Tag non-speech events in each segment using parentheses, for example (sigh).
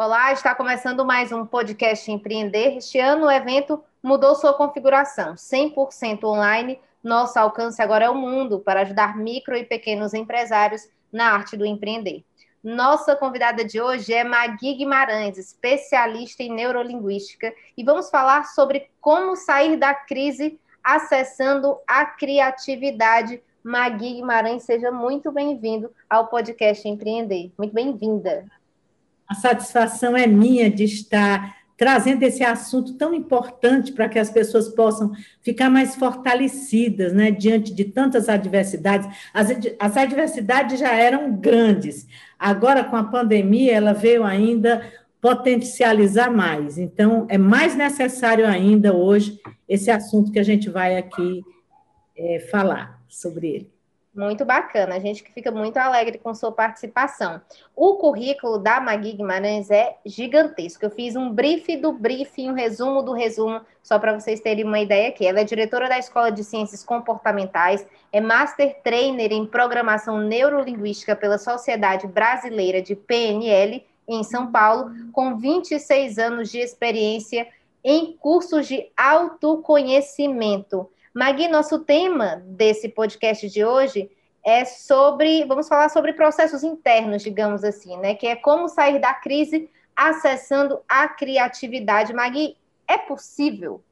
Olá, está começando mais um podcast Empreender. Este ano o evento mudou sua configuração, 100% online. Nosso alcance agora é o mundo para ajudar micro e pequenos empresários na arte do empreender. Nossa convidada de hoje é Magui Guimarães, especialista em neurolinguística, e vamos falar sobre como sair da crise acessando a criatividade. Magui Guimarães, seja muito bem-vindo ao podcast Empreender. Muito bem-vinda. A satisfação é minha de estar trazendo esse assunto tão importante para que as pessoas possam ficar mais fortalecidas, né, diante de tantas adversidades. As, as adversidades já eram grandes, agora com a pandemia ela veio ainda potencializar mais. Então, é mais necessário ainda hoje esse assunto que a gente vai aqui é, falar sobre ele. Muito bacana, a gente que fica muito alegre com sua participação. O currículo da Magui Guimarães é gigantesco. Eu fiz um brief do brief, um resumo do resumo, só para vocês terem uma ideia aqui. Ela é diretora da Escola de Ciências Comportamentais, é Master Trainer em Programação Neurolinguística pela Sociedade Brasileira de PNL, em São Paulo, com 26 anos de experiência em cursos de autoconhecimento. Magui, nosso tema desse podcast de hoje é sobre, vamos falar sobre processos internos, digamos assim, né? Que é como sair da crise acessando a criatividade. Magui, é possível?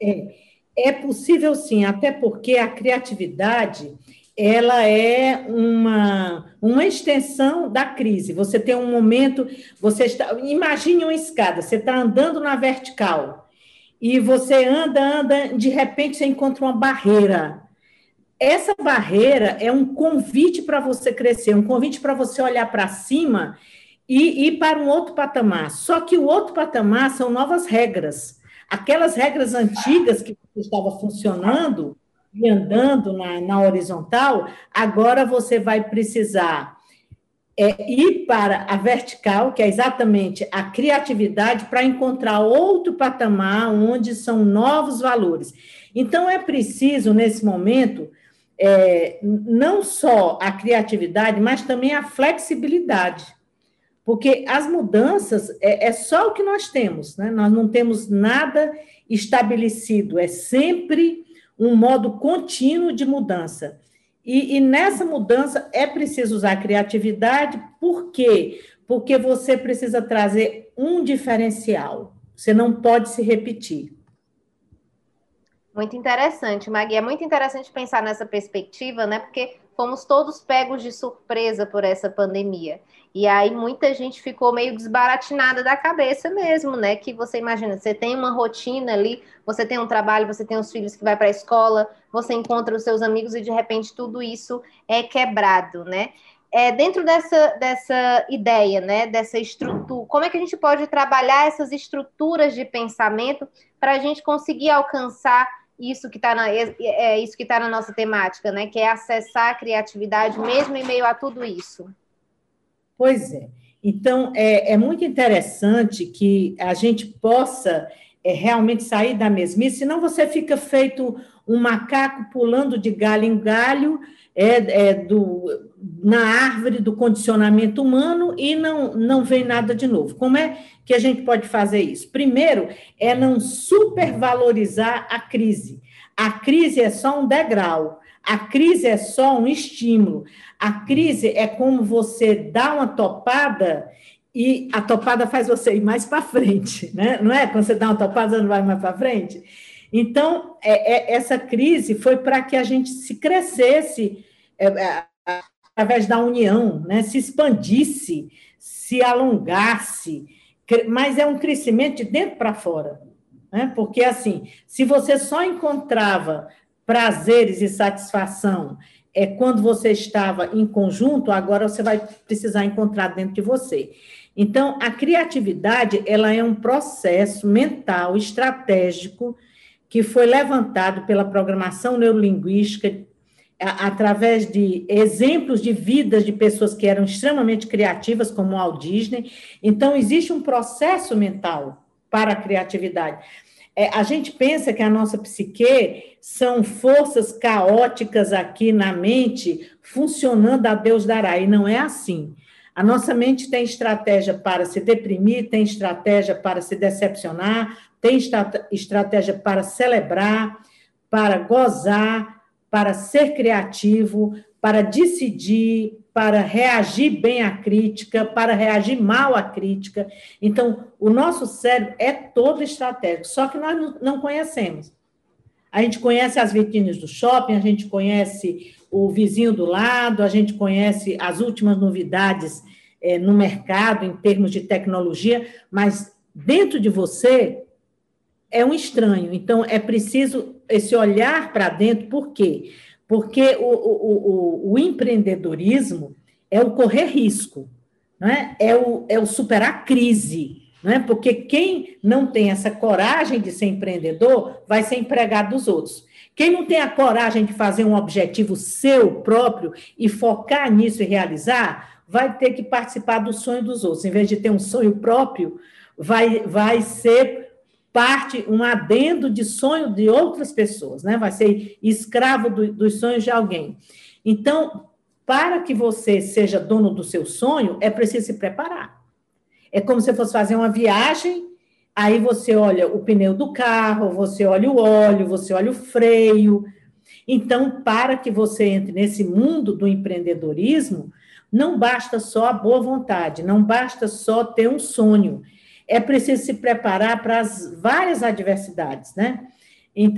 É, é possível sim, até porque a criatividade ela é uma, uma extensão da crise. Você tem um momento, você está, imagine uma escada, você está andando na vertical e você anda, anda, de repente você encontra uma barreira. Essa barreira é um convite para você crescer, um convite para você olhar para cima e ir para um outro patamar. Só que o outro patamar são novas regras. Aquelas regras antigas que estava funcionando e andando na, na horizontal, agora você vai precisar é ir para a vertical, que é exatamente a criatividade, para encontrar outro patamar onde são novos valores. Então, é preciso, nesse momento, é, não só a criatividade, mas também a flexibilidade. Porque as mudanças é, é só o que nós temos, né? nós não temos nada estabelecido, é sempre um modo contínuo de mudança. E, e, nessa mudança é preciso usar criatividade, por quê? Porque você precisa trazer um diferencial. Você não pode se repetir. Muito interessante, Magui. É muito interessante pensar nessa perspectiva, né? Porque fomos todos pegos de surpresa por essa pandemia. E aí muita gente ficou meio desbaratinada da cabeça mesmo, né? Que você imagina, você tem uma rotina ali, você tem um trabalho, você tem os filhos que vai para a escola, você encontra os seus amigos e de repente tudo isso é quebrado, né? É, dentro dessa, dessa ideia, né, dessa estrutura, como é que a gente pode trabalhar essas estruturas de pensamento para a gente conseguir alcançar isso que está na, é, é, isso que está na nossa temática, né? Que é acessar a criatividade mesmo em meio a tudo isso. Pois é. Então, é, é muito interessante que a gente possa é, realmente sair da mesmice, senão você fica feito um macaco pulando de galho em galho é, é, do, na árvore do condicionamento humano e não, não vem nada de novo. Como é que a gente pode fazer isso? Primeiro, é não supervalorizar a crise. A crise é só um degrau. A crise é só um estímulo. A crise é como você dá uma topada e a topada faz você ir mais para frente, né? Não é? Quando você dá uma topada, você não vai mais para frente. Então, é, é, essa crise foi para que a gente se crescesse é, é, através da união, né? se expandisse, se alongasse, mas é um crescimento de dentro para fora. Né? Porque, assim, se você só encontrava prazeres e satisfação é quando você estava em conjunto, agora você vai precisar encontrar dentro de você. Então, a criatividade, ela é um processo mental estratégico que foi levantado pela programação neurolinguística através de exemplos de vidas de pessoas que eram extremamente criativas, como o Walt Disney. Então, existe um processo mental para a criatividade. É, a gente pensa que a nossa psique são forças caóticas aqui na mente, funcionando a Deus dará, e não é assim. A nossa mente tem estratégia para se deprimir, tem estratégia para se decepcionar, tem estratégia para celebrar, para gozar, para ser criativo, para decidir, para reagir bem à crítica, para reagir mal à crítica. Então, o nosso cérebro é todo estratégico, só que nós não conhecemos. A gente conhece as vitrines do shopping, a gente conhece o vizinho do lado, a gente conhece as últimas novidades é, no mercado em termos de tecnologia, mas dentro de você é um estranho. Então, é preciso esse olhar para dentro, por quê? Porque o, o, o, o, empreendedorismo é o correr risco, não é? É, o, é o superar a crise, não é? Porque quem não tem essa coragem de ser empreendedor vai ser empregado dos outros. Quem não tem a coragem de fazer um objetivo seu próprio e focar nisso e realizar, vai ter que participar do sonho dos outros. Em vez de ter um sonho próprio, vai, vai ser parte, um adendo de sonho de outras pessoas, né? Vai ser escravo do, dos sonhos de alguém. Então, para que você seja dono do seu sonho, é preciso se preparar. É como se fosse fazer uma viagem, aí você olha o pneu do carro, você olha o óleo, você olha o freio. Então, para que você entre nesse mundo do empreendedorismo, não basta só a boa vontade, não basta só ter um sonho é preciso se preparar para as várias adversidades, né?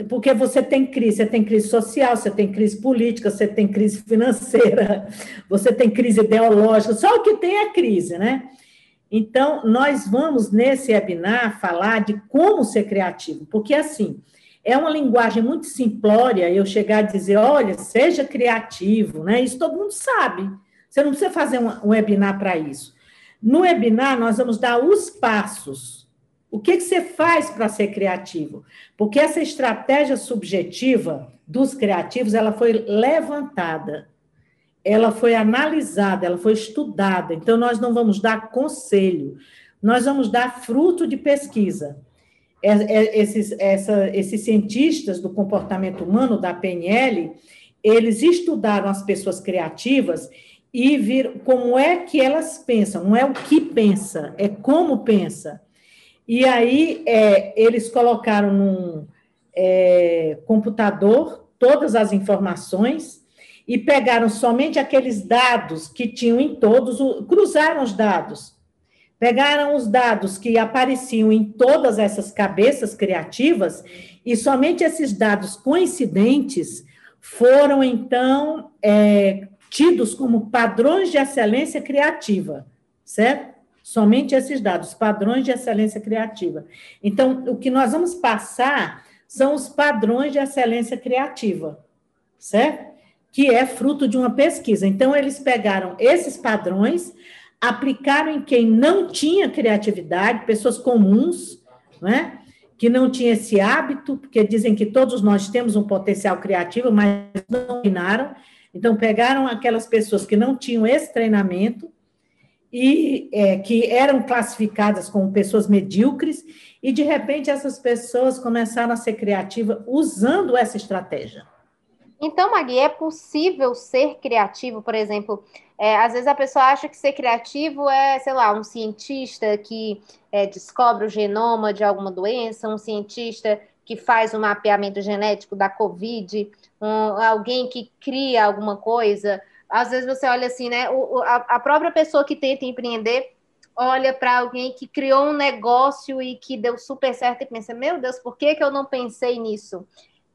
Porque você tem crise, você tem crise social, você tem crise política, você tem crise financeira, (laughs) você tem crise ideológica, só o que tem é crise, né? Então, nós vamos nesse webinar falar de como ser criativo, porque assim, é uma linguagem muito simplória eu chegar a dizer, olha, seja criativo, né? Isso todo mundo sabe. Você não precisa fazer um webinar para isso. No webinar, nós vamos dar os passos. O que, que você faz para ser criativo? Porque essa estratégia subjetiva dos criativos, ela foi levantada, ela foi analisada, ela foi estudada. Então, nós não vamos dar conselho, nós vamos dar fruto de pesquisa. É, é, esses, essa, esses cientistas do comportamento humano, da PNL, eles estudaram as pessoas criativas e ver como é que elas pensam, não é o que pensa, é como pensa. E aí é, eles colocaram num é, computador todas as informações e pegaram somente aqueles dados que tinham em todos, cruzaram os dados. Pegaram os dados que apareciam em todas essas cabeças criativas e somente esses dados coincidentes foram, então, é, tidos como padrões de excelência criativa, certo? Somente esses dados, padrões de excelência criativa. Então, o que nós vamos passar são os padrões de excelência criativa, certo? Que é fruto de uma pesquisa. Então, eles pegaram esses padrões, aplicaram em quem não tinha criatividade, pessoas comuns, não é? que não tinha esse hábito, porque dizem que todos nós temos um potencial criativo, mas não dominaram, então, pegaram aquelas pessoas que não tinham esse treinamento e é, que eram classificadas como pessoas medíocres, e de repente essas pessoas começaram a ser criativas usando essa estratégia. Então, Magui, é possível ser criativo, por exemplo, é, às vezes a pessoa acha que ser criativo é, sei lá, um cientista que é, descobre o genoma de alguma doença, um cientista que faz o um mapeamento genético da Covid, um, alguém que cria alguma coisa. Às vezes você olha assim, né? O, a, a própria pessoa que tenta empreender olha para alguém que criou um negócio e que deu super certo e pensa: meu Deus, por que, que eu não pensei nisso?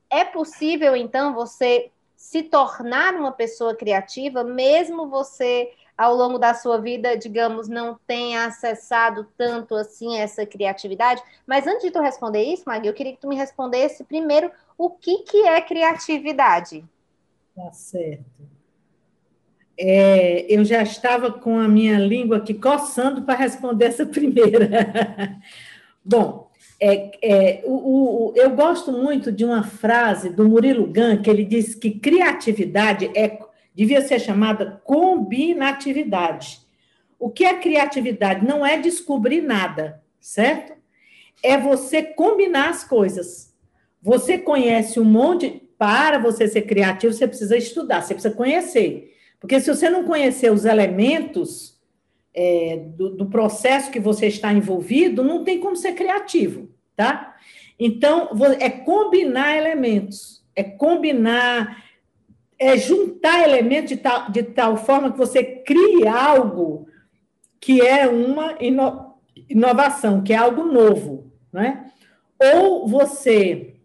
É possível, então, você se tornar uma pessoa criativa, mesmo você ao longo da sua vida, digamos, não tenha acessado tanto assim essa criatividade. Mas antes de tu responder isso, Magui, eu queria que tu me respondesse primeiro o que, que é criatividade. Tá certo. É, eu já estava com a minha língua aqui coçando para responder essa primeira. (laughs) Bom, é, é, o, o, eu gosto muito de uma frase do Murilo Gun, que ele diz que criatividade é, devia ser chamada combinatividade. O que é criatividade? Não é descobrir nada, certo? É você combinar as coisas. Você conhece um monte. Para você ser criativo, você precisa estudar, você precisa conhecer. Porque se você não conhecer os elementos é, do, do, processo que você está envolvido, não tem como ser criativo, tá? Então, é combinar elementos, é combinar, é juntar elementos de tal, de tal forma que você crie algo que é uma ino, inovação, que é algo novo, né? Ou você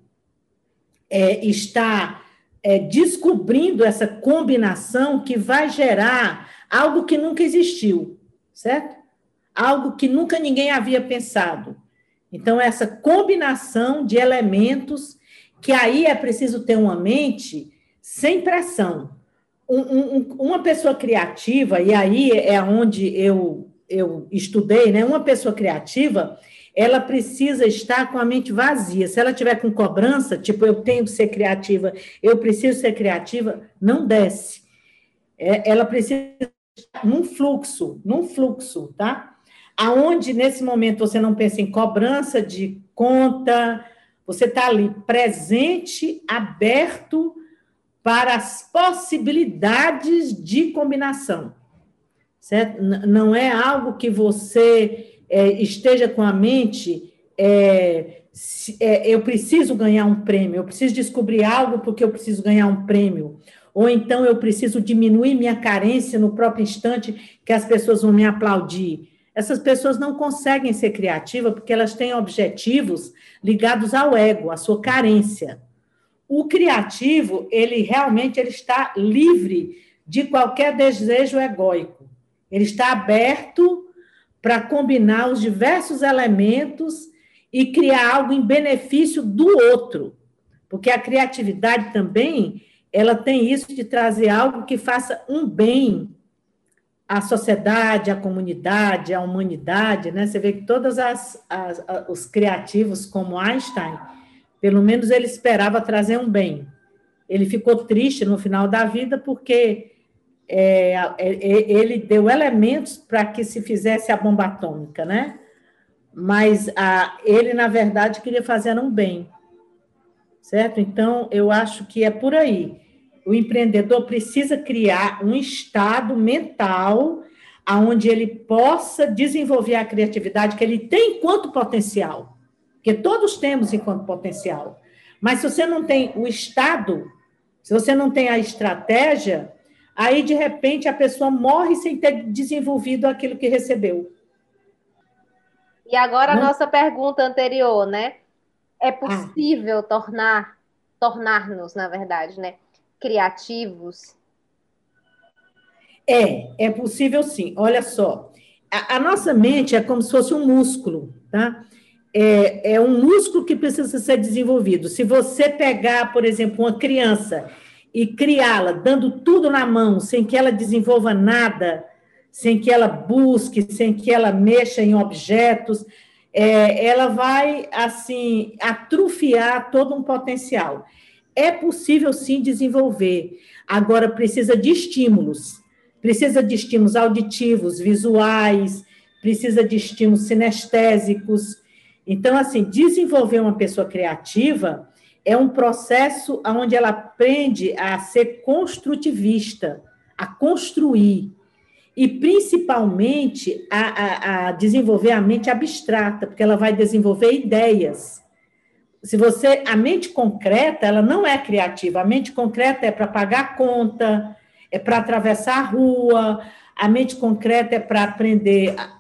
é, está é, descobrindo essa combinação que vai gerar algo que nunca existiu, certo? Algo que nunca ninguém havia pensado. Então, essa combinação de elementos, que aí é preciso ter uma mente sem pressão. Um, um, uma pessoa criativa, e aí é onde eu, eu estudei, né? Uma pessoa criativa, ela precisa estar com a mente vazia. Se ela tiver com cobrança, tipo, eu tenho que ser criativa, eu preciso ser criativa, não desce. É, ela precisa num fluxo, num fluxo, tá? Aonde nesse momento você não pensa em cobrança de conta, você está ali presente, aberto para as possibilidades de combinação, certo? Não é algo que você é, esteja com a mente, é, se, é, eu preciso ganhar um prêmio, eu preciso descobrir algo porque eu preciso ganhar um prêmio. Ou então eu preciso diminuir minha carência no próprio instante que as pessoas vão me aplaudir. Essas pessoas não conseguem ser criativas porque elas têm objetivos ligados ao ego, à sua carência. O criativo, ele realmente ele está livre de qualquer desejo egóico. Ele está aberto para combinar os diversos elementos e criar algo em benefício do outro. Porque a criatividade também, ela tem isso de trazer algo que faça um bem à sociedade, à comunidade, à humanidade, né? Você vê que todos as, as, os criativos, como Einstein, pelo menos ele esperava trazer um bem. Ele ficou triste no final da vida porque é, é, é, ele deu elementos para que se fizesse a bomba atômica, né? Mas a, ele, na verdade, queria fazer um bem, certo? Então, eu acho que é por aí. O empreendedor precisa criar um estado mental aonde ele possa desenvolver a criatividade que ele tem enquanto potencial, que todos temos enquanto potencial. Mas se você não tem o estado, se você não tem a estratégia, Aí, de repente, a pessoa morre sem ter desenvolvido aquilo que recebeu. E agora a nossa pergunta anterior, né? É possível ah. tornar, tornar-nos, na verdade, né, criativos? É, é possível sim. Olha só, a, a nossa mente é como se fosse um músculo, tá? É, é um músculo que precisa ser desenvolvido. Se você pegar, por exemplo, uma criança e criá-la, dando tudo na mão, sem que ela desenvolva nada, sem que ela busque, sem que ela mexa em objetos, é, ela vai, assim, atrofiar todo um potencial. É possível, sim, desenvolver. Agora, precisa de estímulos. Precisa de estímulos auditivos, visuais, precisa de estímulos sinestésicos. Então, assim, desenvolver uma pessoa criativa é um processo onde ela aprende a ser construtivista, a construir, e principalmente a, a, a, desenvolver a mente abstrata, porque ela vai desenvolver ideias. Se você. A mente concreta, ela não é criativa, a mente concreta é para pagar conta, é para atravessar a rua, a mente concreta é para aprender a,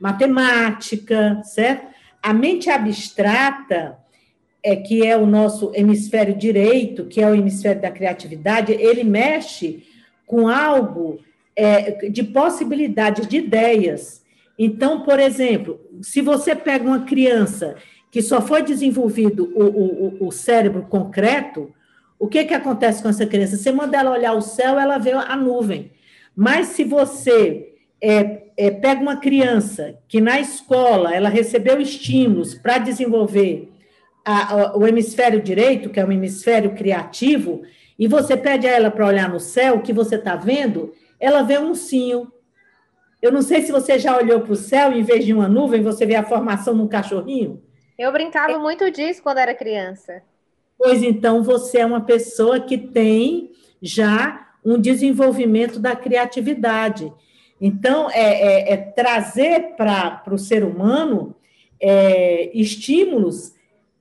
matemática, certo? A mente abstrata é, que é o nosso hemisfério direito, que é o hemisfério da criatividade, ele mexe com algo é, de possibilidades, de ideias. Então, por exemplo, se você pega uma criança que só foi desenvolvido o, o, o cérebro concreto, O que, que acontece com essa criança? Você manda ela olhar o céu, ela vê a nuvem. Mas se você é, é, pega uma criança que na escola ela recebeu estímulos para desenvolver a, a, o hemisfério direito, que é o hemisfério criativo, e você pede a ela para olhar no céu, o que você está vendo, ela vê um ursinho. Eu não sei se você já olhou para o céu, em vez de uma nuvem, você vê a formação de um cachorrinho. Eu brincava é. muito disso quando era criança. Pois então, você é uma pessoa que tem já um desenvolvimento da criatividade. Então, é, é, é trazer para o ser humano é, estímulos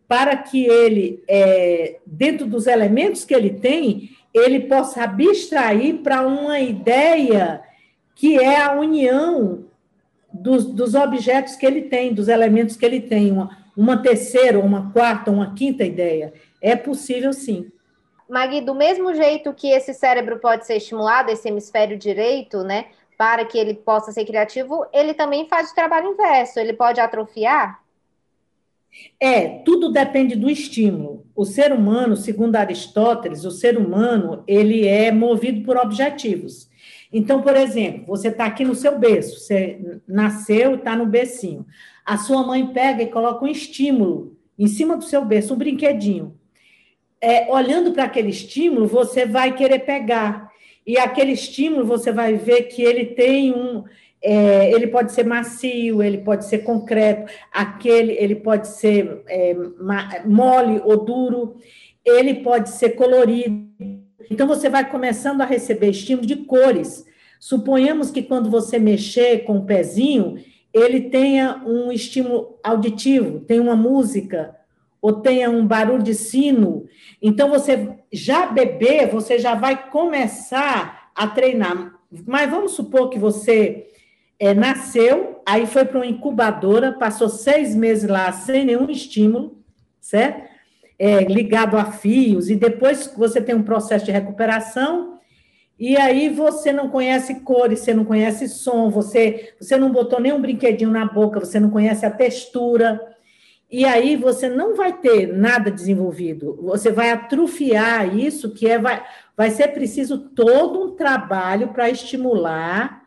para que ele, é, dentro dos elementos que ele tem, ele possa abstrair para uma ideia que é a união dos, dos, objetos que ele tem, dos elementos que ele tem, uma, uma terceira, uma quarta, uma quinta ideia. É possível, sim. Magui, do mesmo jeito que esse cérebro pode ser estimulado, esse hemisfério direito, né, para que ele possa ser criativo, ele também faz o trabalho inverso, ele pode atrofiar? É, tudo depende do estímulo. O ser humano, segundo Aristóteles, o ser humano, ele é movido por objetivos. Então, por exemplo, você está aqui no seu berço, você nasceu e está no bercinho. A sua mãe pega e coloca um estímulo em cima do seu berço, um brinquedinho. É, olhando para aquele estímulo, você vai querer pegar. E aquele estímulo, você vai ver que ele tem um é, ele pode ser macio, ele pode ser concreto, aquele ele pode ser é, mole ou duro, ele pode ser colorido. Então você vai começando a receber estímulo de cores. Suponhamos que quando você mexer com o pezinho, ele tenha um estímulo auditivo, tem uma música, ou tenha um barulho de sino. Então você já bebê, você já vai começar a treinar. Mas vamos supor que você é, nasceu, aí foi para uma incubadora, passou seis meses lá sem nenhum estímulo, certo? É, ligado a fios, e depois você tem um processo de recuperação, e aí você não conhece cores, você não conhece som, você, você não botou nenhum brinquedinho na boca, você não conhece a textura, e aí você não vai ter nada desenvolvido, você vai atrofiar isso, que é, vai, vai ser preciso todo um trabalho para estimular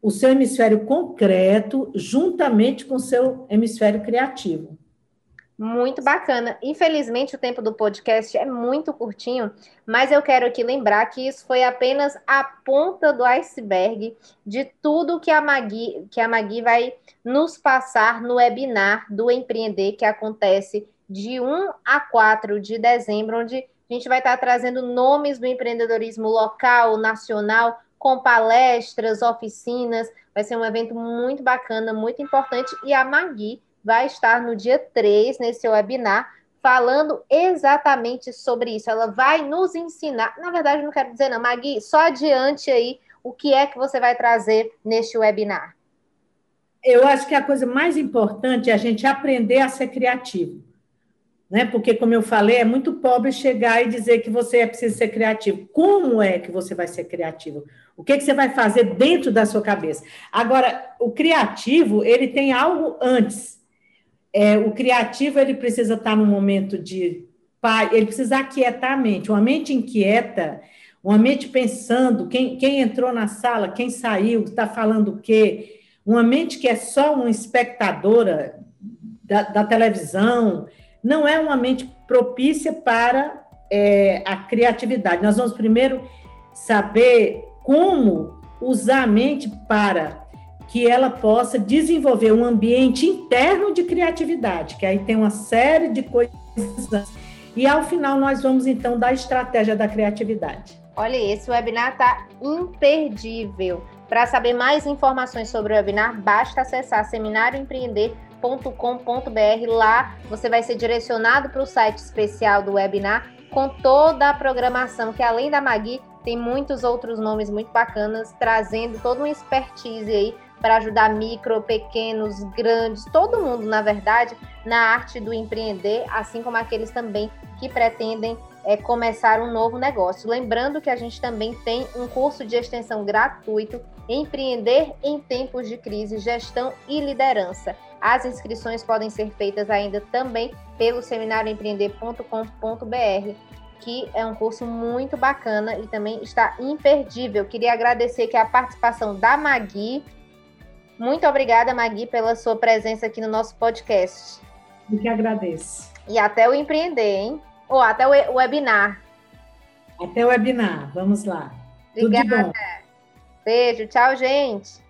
o seu hemisfério concreto juntamente com o seu hemisfério criativo. Muito bacana. Infelizmente, o tempo do podcast é muito curtinho, mas eu quero aqui lembrar que isso foi apenas a ponta do iceberg de tudo que a Magui, que a Magui vai nos passar no webinar do Empreender, que acontece de 1 a 4 de dezembro, onde a gente vai estar trazendo nomes do empreendedorismo local, nacional, com palestras, oficinas. Vai ser um evento muito bacana, muito importante. E a Magui vai estar no dia 3, nesse webinar, falando exatamente sobre isso. Ela vai nos ensinar. Na verdade, não quero dizer, não, Magui, só adiante aí o que é que você vai trazer neste webinar. Eu acho que a coisa mais importante é a gente aprender a ser criativo né? Porque, como eu falei, é muito pobre chegar e dizer que você é preciso ser criativo. Como é que você vai ser criativo? O que, que você vai fazer dentro da sua cabeça? Agora, o criativo, ele tem algo antes. É, o criativo, ele precisa estar num momento de ele precisa aquietar a mente. Uma mente inquieta, uma mente pensando, quem, quem entrou na sala, quem saiu, está falando o quê? Uma mente que é só uma espectadora da, da televisão, não é uma mente propícia para é, a criatividade. Nós vamos primeiro saber como usar a mente para que ela possa desenvolver um ambiente interno de criatividade, que aí tem uma série de coisas. E ao final nós vamos então dar a estratégia da criatividade. Olha, esse webinar está imperdível. Para saber mais informações sobre o webinar, basta acessar seminarioempreender.com www.webinar.com.br. Lá você vai ser direcionado para o site especial do webinar com toda a programação, que além da Magui, tem muitos outros nomes muito bacanas, trazendo toda uma expertise aí para ajudar micro, pequenos, grandes, todo mundo, na verdade, na arte do empreender, assim como aqueles também que pretendem é, começar um novo negócio. Lembrando que a gente também tem um curso de extensão gratuito, Empreender em Tempos de Crise, Gestão e Liderança. As inscrições podem ser feitas ainda também pelo seminarioempreender.com.br. que é um curso muito bacana e também está imperdível. Queria agradecer aqui a participação da Magui. Muito obrigada, Magui, pela sua presença aqui no nosso podcast. Eu que agradeço. E até o empreender, hein? Ou até o webinar. Até o webinar. Vamos lá. Obrigada. Beijo. Tchau, gente.